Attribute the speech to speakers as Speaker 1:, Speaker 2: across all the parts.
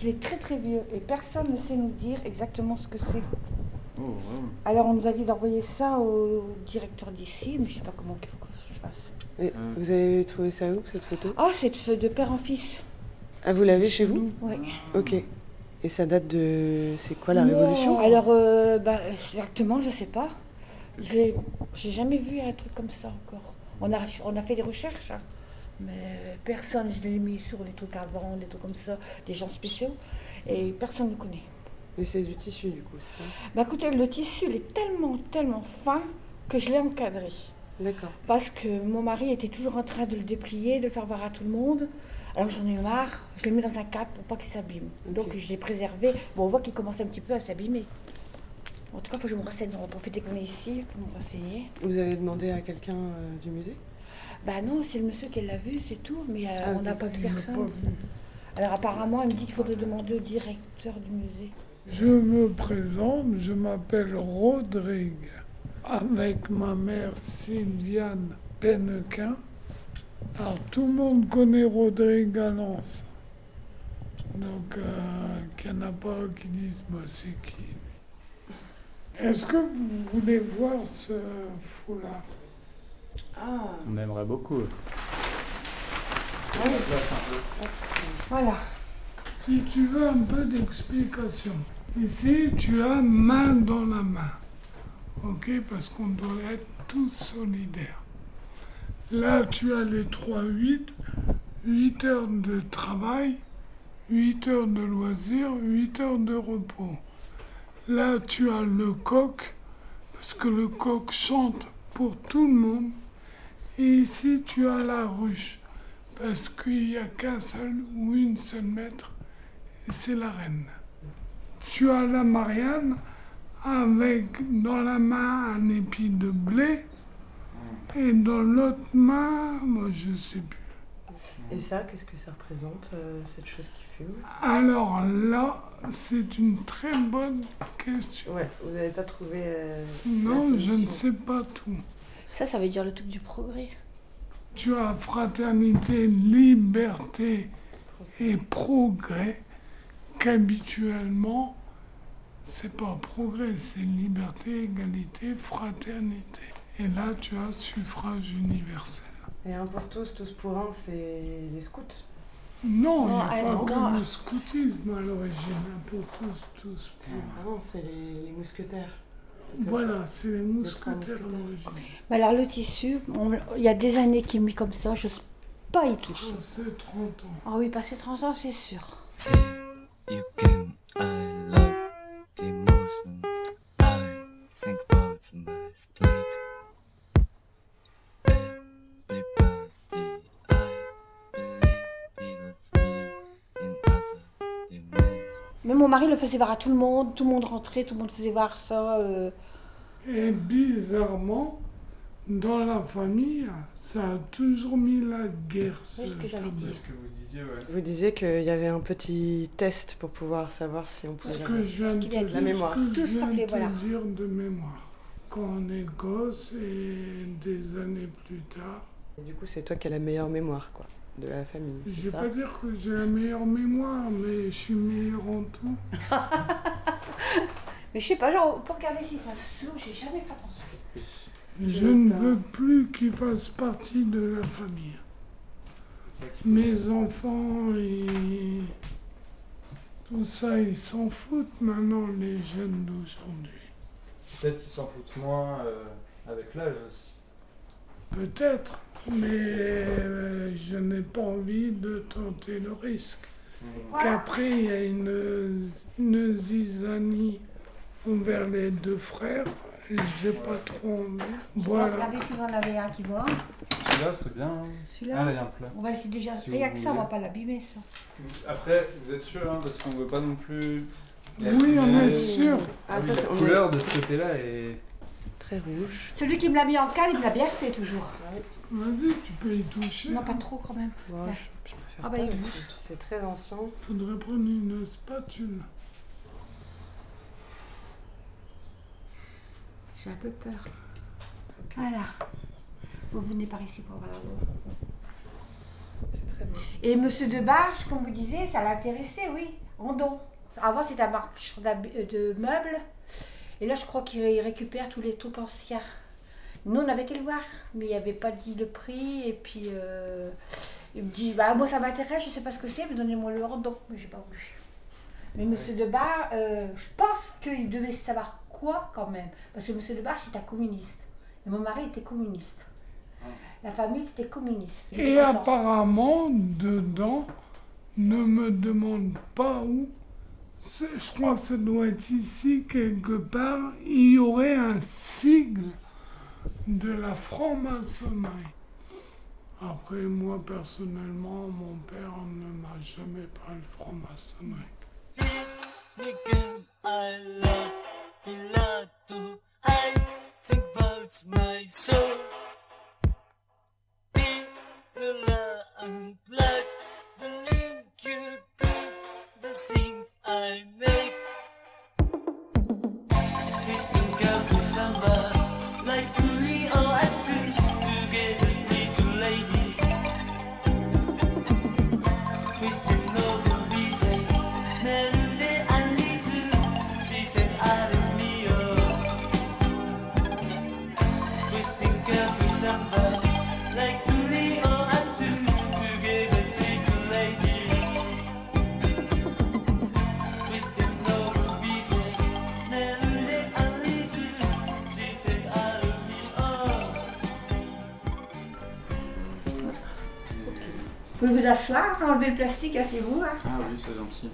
Speaker 1: Il est très très vieux et personne ne sait nous dire exactement ce que c'est.
Speaker 2: Oh, wow.
Speaker 1: Alors on nous a dit d'envoyer ça au directeur d'ici, mais je sais pas comment il faut que je fasse.
Speaker 2: Euh.
Speaker 3: Vous avez trouvé ça où, cette photo?
Speaker 1: Ah, c'est de, de père en fils.
Speaker 3: Ah, vous l'avez chez vous?
Speaker 1: Oui.
Speaker 3: Ok. Et ça date de... C'est quoi, la Révolution?
Speaker 1: Alors, euh, bah, exactement, je sais pas. J'ai j'ai jamais vu un truc comme ça encore. On a, on a fait des recherches, hein, mais personne, je l'ai mis sur les trucs avant, des trucs comme ça, des gens spéciaux, et personne ne connaît.
Speaker 3: Mais c'est du tissu, du coup, c'est ça?
Speaker 1: Bah écoutez, le tissu, il est tellement, tellement fin que je l'ai encadré.
Speaker 3: D'accord.
Speaker 1: Parce que mon mari était toujours en train de le déplier, de le faire voir à tout le monde. Alors j'en ai eu marre, je l'ai mis dans un cadre pour pas qu'il s'abîme. Donc je l'ai préservé. Bon, on voit qu'il commence un petit peu à s'abîmer. En tout cas, il faut que je me renseigne. On va profiter qu'on est ici pour me renseigner.
Speaker 3: Vous avez demandé à quelqu'un euh, du musée?
Speaker 1: Bah non, c'est le monsieur qui l'a vu, c'est tout. Mais euh,
Speaker 3: Ah,
Speaker 1: on n'a pas vu personne.
Speaker 4: pas vu.
Speaker 1: Alors apparemment, il me dit qu'il faudrait demander au directeur du musée.
Speaker 4: Je me présente, je m'appelle Rodrigue, avec ma mère Sylviane Pennequin. Alors tout le monde connaît Rodrigue Galance. Donc euh, qu'il n'y en a pas qui disent moi c'est qui lui. Est-ce que vous voulez voir ce foulard?
Speaker 3: Ah
Speaker 2: On aimerait beaucoup.
Speaker 1: Voilà.
Speaker 4: Si tu veux un peu d'explication, ici tu as main dans la main. Ok Parce qu'on doit être tous solidaires. Là tu as les 3-8, 8 heures de travail, 8 heures de loisirs, 8 heures de repos. Là tu as le coq, parce que le coq chante pour tout le monde. Et ici tu as la ruche, parce qu'il n'y a qu'un seul ou une seule maître, et c'est la reine. Tu as la Marianne avec dans la main un épi de blé et dans l'autre main, moi je sais plus.
Speaker 3: Et ça, qu'est-ce que ça représente, euh, cette chose qui fume?
Speaker 4: Alors là, c'est une très bonne question.
Speaker 3: Ouais, vous n'avez pas trouvé... euh,
Speaker 4: Non, je ne sais pas tout.
Speaker 1: Ça, ça veut dire le truc du progrès.
Speaker 4: Tu as fraternité, liberté et progrès qu'habituellement, c'est pas progrès, c'est liberté, égalité, fraternité. Et là, tu as suffrage universel.
Speaker 3: Et un pour tous, tous pour un, c'est les scouts.
Speaker 4: Non, il
Speaker 1: Non,
Speaker 4: n'y a
Speaker 1: ah,
Speaker 4: pas
Speaker 1: non,
Speaker 4: que le scoutisme à l'origine, hein, pour tous, tous pour un.
Speaker 3: Ah non, c'est les, les mousquetaires.
Speaker 4: Voilà, c'est les mousquetaires.
Speaker 1: Mais alors le tissu, on- il y a des années qu'il est mis comme ça, je n'ose pas y toucher.
Speaker 4: C'est 30 ans.
Speaker 1: Ah oui, passer 30 ans, c'est sûr. Mais mon mari le faisait voir à tout le monde, tout le monde rentrait, tout le monde faisait voir ça. euh.
Speaker 4: Et bizarrement, dans la famille, ça a toujours mis la guerre.
Speaker 1: Oui, ce que j'avais dit.
Speaker 2: C'est ce que vous disiez, ouais.
Speaker 3: Vous disiez qu'il y avait un petit test pour pouvoir savoir si on pouvait...
Speaker 4: Ce que je viens de dire.
Speaker 3: La mémoire.
Speaker 4: ce que
Speaker 1: Tout
Speaker 4: je de
Speaker 1: voilà.
Speaker 4: dire de mémoire. Quand on est gosse et des années plus tard,
Speaker 3: Et du coup, c'est toi qui as la meilleure mémoire, quoi, de la famille.
Speaker 4: je vais
Speaker 3: ça
Speaker 4: pas dire que j'ai la meilleure mémoire, mais je suis meilleur en tout.
Speaker 1: Mais je sais pas, genre, pour regarder si ça flou, j'ai jamais fait attention.
Speaker 4: Je ne veux plus qu'il fasse partie de la famille. Mes enfants et tout ça, ils s'en foutent maintenant, les jeunes d'aujourd'hui.
Speaker 2: Peut-être qu'ils s'en foutent moins euh, avec l'âge aussi.
Speaker 4: Peut-être, mais euh, je n'ai pas envie de tenter le risque. Qu'après, il y a une, une zizanie envers les deux frères. J'ai pas trop envie. Voilà.
Speaker 1: Regardez si vous en avez un qui va.
Speaker 2: Celui-là, c'est bien. hein. Ah,
Speaker 1: Celui-là,
Speaker 2: là, il y a un plat.
Speaker 1: on va essayer déjà.
Speaker 2: Si
Speaker 1: Rien
Speaker 2: vous
Speaker 1: que ça, on va
Speaker 2: voulez.
Speaker 1: pas l'abîmer, ça.
Speaker 2: Après, vous êtes sûr, hein, parce qu'on veut pas non plus.
Speaker 4: Oui, on est sûr.
Speaker 3: Ah, ça,
Speaker 2: la
Speaker 3: c'est on est
Speaker 2: couleur de ce côté-là est.
Speaker 3: très rouge.
Speaker 1: Celui qui me l'a mis en cale, il me l'a bien fait toujours.
Speaker 4: Vas-y, tu peux y toucher.
Speaker 1: Non, pas trop quand même.
Speaker 3: Bon,
Speaker 1: Ouais.
Speaker 3: je, je préfère
Speaker 1: Ah bah,
Speaker 3: pas
Speaker 1: il
Speaker 3: parce
Speaker 1: existe.
Speaker 3: que c'est très ancien.
Speaker 4: Faudrait prendre une spatule.
Speaker 1: J'ai un peu peur. Voilà. Vous venez par ici pour voir la
Speaker 3: C'est très bien.
Speaker 1: Et Monsieur Debarge, comme vous disiez, ça l'intéressait, oui, en don. Avant, c'était un marchand de meubles. Et là, je crois qu'il récupère tous les trucs anciens. Nous, on avait été le voir, mais il n'y avait pas dit le prix. Et puis, euh, il me dit, bah, moi, ça m'intéresse, je ne sais pas ce que c'est, mais donnez-moi le en don. Mais j'ai pas voulu. Mais Monsieur Debar, euh, je pense qu'il devait savoir quoi quand même. Parce que Monsieur Debar, un communiste. Et mon mari était communiste. La famille, c'était communiste.
Speaker 4: Et apparemment, dedans, ne me demande pas où. Je crois que ça doit être ici quelque part. Il y aurait un sigle de la franc-maçonnerie. Après, moi personnellement, mon père ne m'a jamais parlé franc-maçonnerie.
Speaker 1: Vous pouvez vous asseoir, enlever le plastique, asseyez-vous. Hein.
Speaker 2: Ah oui, c'est gentil.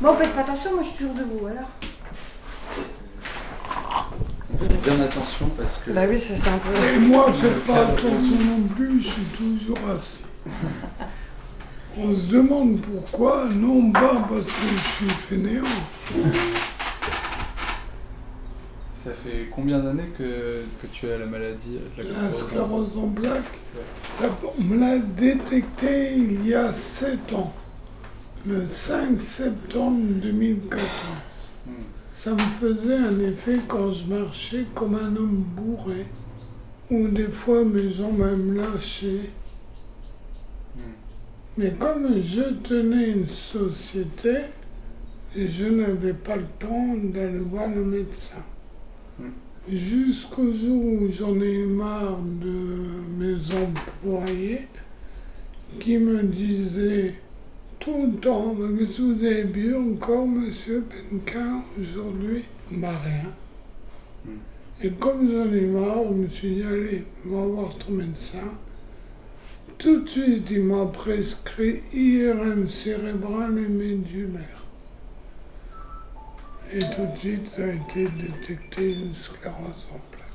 Speaker 1: Bon, faites pas attention, moi je suis toujours debout alors.
Speaker 2: On fait bien attention parce que
Speaker 3: Bah oui, ça c'est un peu.
Speaker 4: Et moi, faites pas attention non plus, je suis toujours assis. On se demande pourquoi, non pas parce que je suis fainéant.
Speaker 2: Ça fait combien d'années que, que tu as la maladie de la
Speaker 4: La
Speaker 2: sclérose
Speaker 4: en plaques, ça, on me l'a détecté il y a 7 ans, le 5 septembre 2014.
Speaker 2: Hmm.
Speaker 4: Ça me faisait un effet quand je marchais comme un homme bourré, ou des fois mes jambes me lâchaient.
Speaker 2: Hmm.
Speaker 4: Mais comme je tenais une société, je n'avais pas le temps d'aller voir le médecin. Jusqu'au jour où j'en ai marre de mes employés qui me disaient tout le temps, Mais vous avez bu encore, monsieur Penquin, aujourd'hui Bah rien.
Speaker 2: Hmm.
Speaker 4: Et comme j'en ai marre, je me suis dit, allez, va voir ton médecin. Tout de suite, il m'a prescrit IRM cérébral et médulaire. Et tout de suite, ça a été détecté une sclérose en plaques.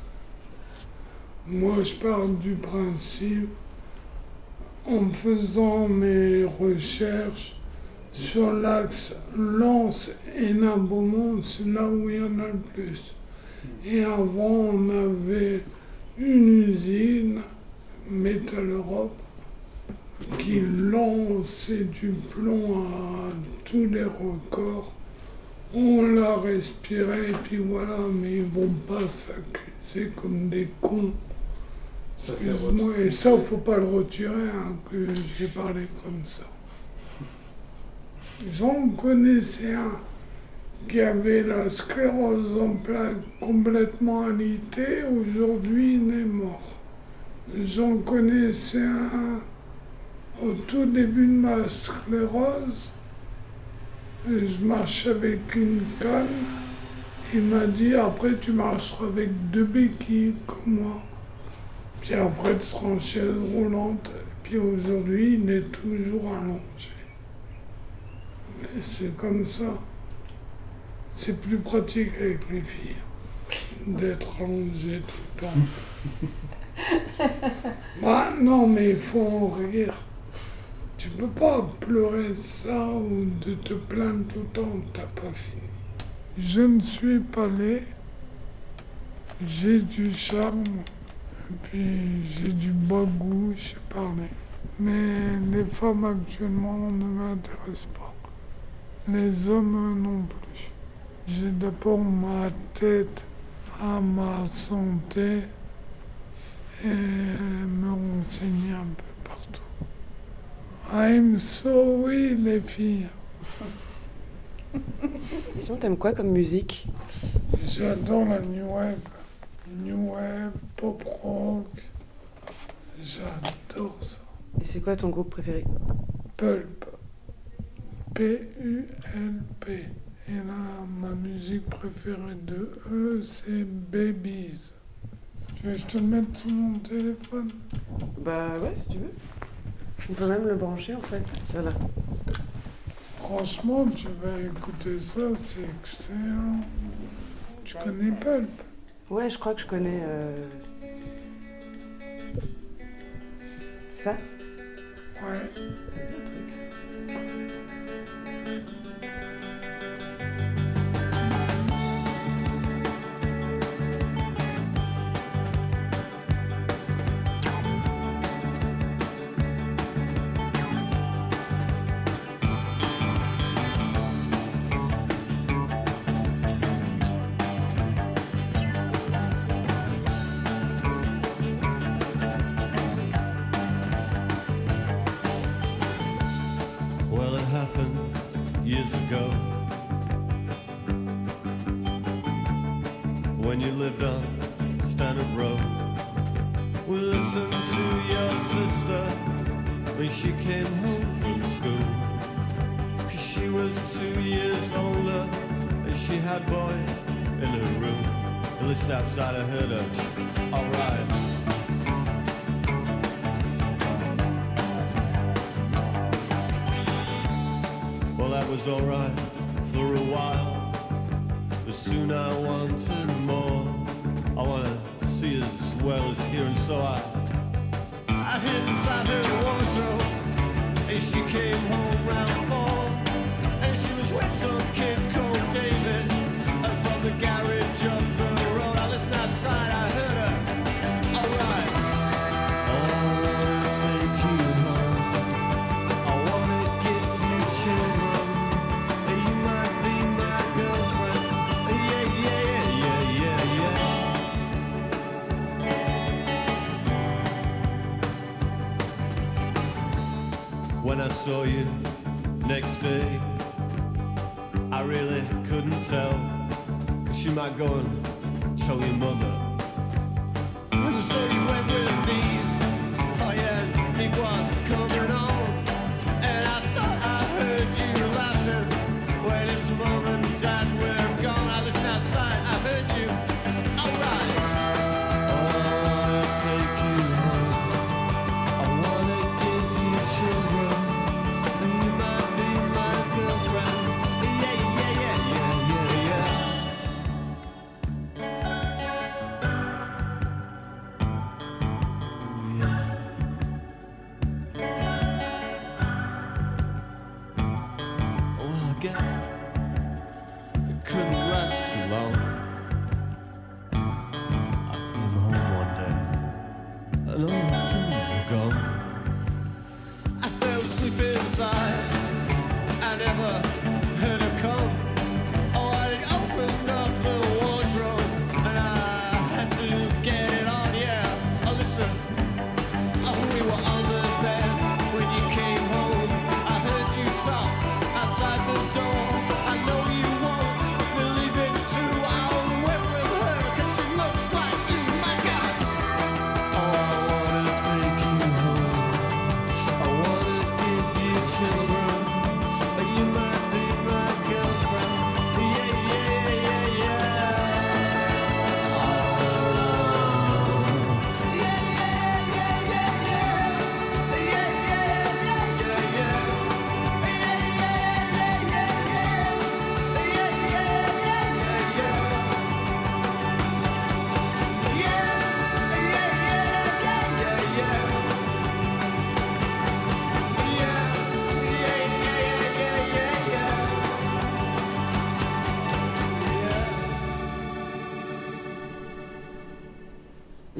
Speaker 4: Moi, je pars du principe, en faisant mes recherches sur l'axe Lens et Nain-Beaumont, c'est là où il y en a le plus. Et avant, on avait une usine, Metal Europe, qui lançait du plomb à tous les records. On l'a respiré, et puis voilà, mais ils vont pas s'accuser comme des cons. Excuse-moi, et ça, faut pas le retirer, hein, que j'ai parlé comme ça. J'en connaissais un qui avait la sclérose en plaques complètement alitée, aujourd'hui il est mort. J'en connaissais un au tout début de ma sclérose, et je marchais avec une canne. Il m'a dit après tu marcheras avec deux béquilles comme moi. Puis après tu seras en chaise roulante. Puis aujourd'hui il est toujours allongé. Et c'est comme ça. C'est plus pratique avec les filles d'être allongé tout le temps. bah non mais il faut en rire. Tu peux pas pleurer ça ou de te plaindre tout le temps, t'as pas fini. Je ne suis pas laid, j'ai du charme, et puis j'ai du bon goût, j'ai parlé. Mais les femmes actuellement ne m'intéressent pas. Les hommes non plus. J'ai d'abord ma tête à ma santé et me renseigner un peu. I'm sorry, les filles.
Speaker 3: Et sinon, t'aimes quoi comme musique?
Speaker 4: J'adore la new wave. New wave, pop rock. J'adore ça.
Speaker 3: Et c'est quoi ton groupe préféré?
Speaker 4: Pulp. P-U-L-P. Et là, ma musique préférée de eux, c'est Babies. Tu veux que je te le mette sur mon téléphone
Speaker 3: Bah ouais, si tu veux. On peut même le brancher en fait. Voilà.
Speaker 4: Franchement, tu vas écouter ça, c'est excellent. Tu connais Pulp?
Speaker 3: Ouais, je crois que je connais. euh, Ça
Speaker 4: Ouais.
Speaker 5: Heard her. Alright. Well, that was alright for a while. But soon I wanted more. I wanna see as well as hear, and so I I hid inside her wardrobe. And she came home round four. And she was with some kid When I saw you next day, I really couldn't tell. Cause you might go and tell your mother. And so you went with me. Oh yeah, it was coming on.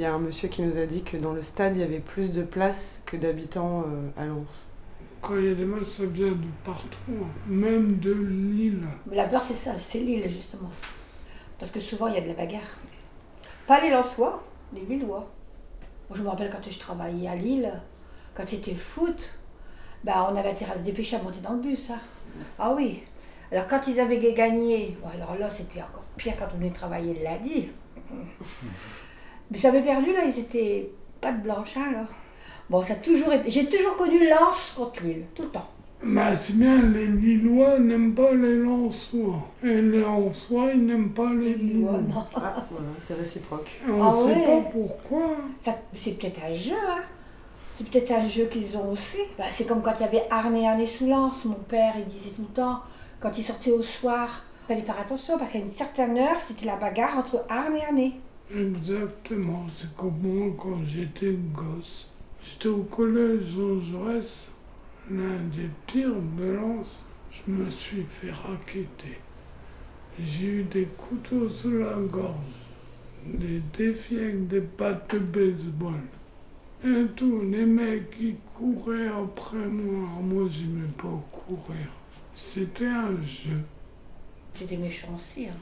Speaker 3: Y a un monsieur qui nous a dit que dans le stade, il y avait plus de place que d'habitants euh, à Lens.
Speaker 4: Quand il y a des matchs, ça vient de partout, hein. même de Lille.
Speaker 1: Mais la peur, c'est ça, c'est l'île, justement. Parce que souvent, il y a de la bagarre. Pas les Lensois, les Lillois. Moi, je me rappelle quand je travaillais à Lille, quand c'était foot, Bah, on avait intérêt à se dépêcher à monter dans le bus, hein. Ah oui. Alors, quand ils avaient gagné, alors là, c'était encore pire quand on venait travailler le lundi. Mais ça avait perdu, là, ils étaient pas de blanche, hein, là. Bon, ça a toujours été... J'ai toujours connu Lens contre Lille, tout le temps.
Speaker 4: Mais c'est bien, les Lillois n'aiment pas les Lensois. Et les Lensois, ils n'aiment pas les Lillois.
Speaker 3: Ah, voilà, c'est réciproque.
Speaker 4: Et on
Speaker 1: Ah
Speaker 4: ne sait
Speaker 1: ouais.
Speaker 4: pas pourquoi.
Speaker 1: Ça- C'est peut-être un jeu, hein. C'est peut-être un jeu qu'ils ont aussi. Bah, c'est comme quand il y avait Arne et Arne sous Lens. Mon père, il disait tout le temps, quand il sortait au soir, il fallait faire attention parce qu'à une certaine heure, c'était la bagarre entre Arne et Arne.
Speaker 4: Exactement, c'est comme moi quand j'étais gosse. J'étais au collège Jean Jaurès, l'un des pires de Lens. Je me suis fait raqueter. J'ai eu des couteaux sous la gorge, des défis avec des pattes de baseball. Et tout, les mecs qui couraient après moi. Moi, j'aimais pas courir. C'était un jeu.
Speaker 1: C'était méchant aussi. Hein.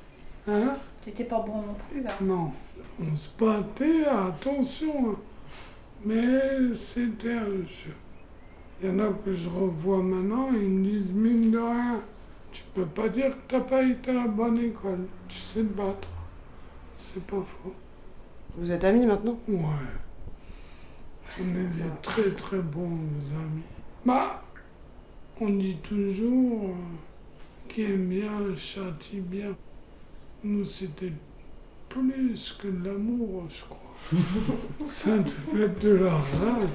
Speaker 4: Hein
Speaker 1: C'était pas bon non plus. Hein.
Speaker 4: Non, on se battait, attention, hein. mais c'était un jeu. Il y en a que je revois maintenant, ils me disent mine de rien, tu peux pas dire que t'as pas été à la bonne école, tu sais te battre. C'est pas faux.
Speaker 3: Vous êtes amis maintenant?
Speaker 4: Ouais. On est des très très bons amis. Bah, on dit toujours euh, qui aime bien châtie bien. Nous, c'était plus que de l'amour, je crois. Ça te fait de la rage.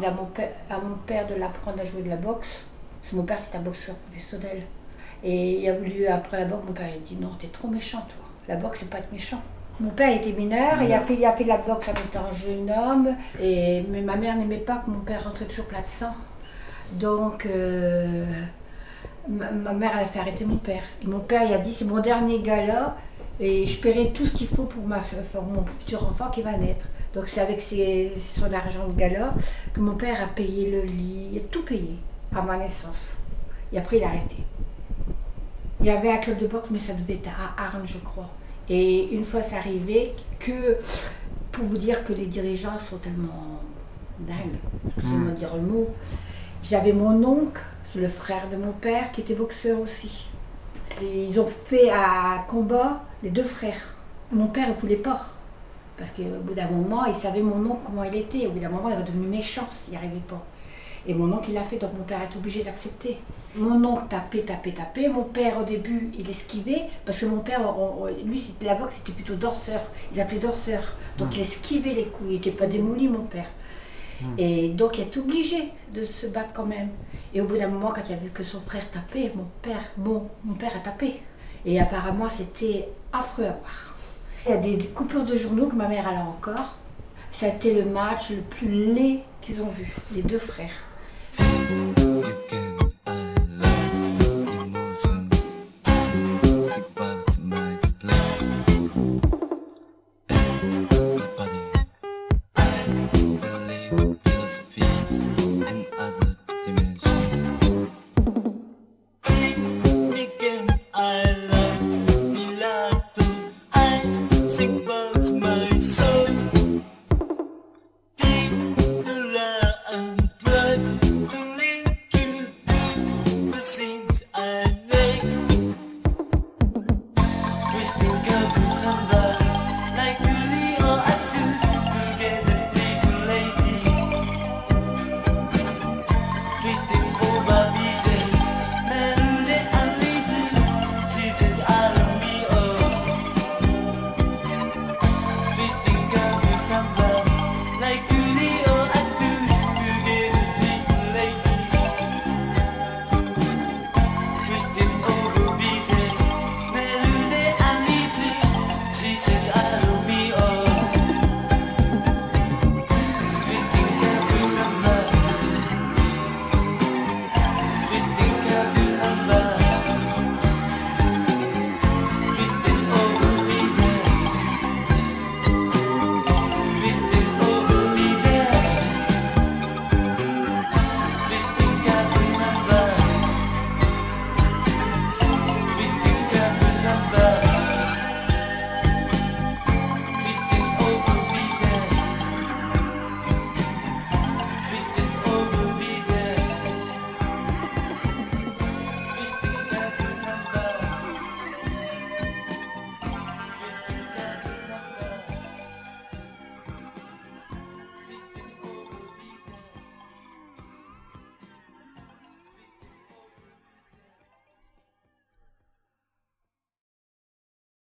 Speaker 1: Demandé à mon, père, à mon père de l'apprendre à jouer de la boxe. Parce que mon père, c'était un boxeur professionnel. Et il a voulu, après la boxe, mon père il a dit Non, t'es trop méchant, toi. La boxe, c'est pas être méchant. Mon père était mineur, il a, fait, il a fait de la boxe en étant un jeune homme. Et, mais ma mère n'aimait pas que mon père rentrait toujours plat de sang. Donc, euh, ma, ma mère, elle a fait arrêter mon père. Et mon père, il a dit C'est mon dernier gala. Et je paierai tout ce qu'il faut pour, ma, pour mon futur enfant qui va naître. Donc c'est avec ses- son argent de gala que mon père a payé le lit, il a tout payé à ma naissance. Et après il a arrêté. Il y avait un club de boxe, mais ça devait être à Arnes, je crois. Et une fois c'est arrivé que, pour vous dire que les dirigeants sont tellement dingues, excusez-moi de dire le mot, j'avais mon oncle, le frère de mon père, qui était boxeur aussi. Et ils ont fait un combat, les deux frères. Mon père ne voulait pas. Parce qu'au bout d'un moment, il savait mon oncle comment il était. Au bout d'un moment, il était devenu méchant s'il n'y arrivait pas. Et mon oncle, il l'a fait, donc mon père est obligé d'accepter. Mon oncle tapait, tapait, tapait. Mon père, au début, il esquivait. Parce que mon père, on- on- lui, c'était la boxe, c'était plutôt danseur. Ils appelaient danseur. Donc il esquivait les coups. Il n'était pas démoli, mon père. Et donc il est obligé de se battre quand même. Et au bout d'un moment, quand il a vu que son frère tapait, mon père, bon, mon père a tapé. Et apparemment, c'était affreux à voir. Il y a des, coupures de journaux que ma mère a là encore. Ça a été le match le plus laid qu'ils ont vu, les deux frères.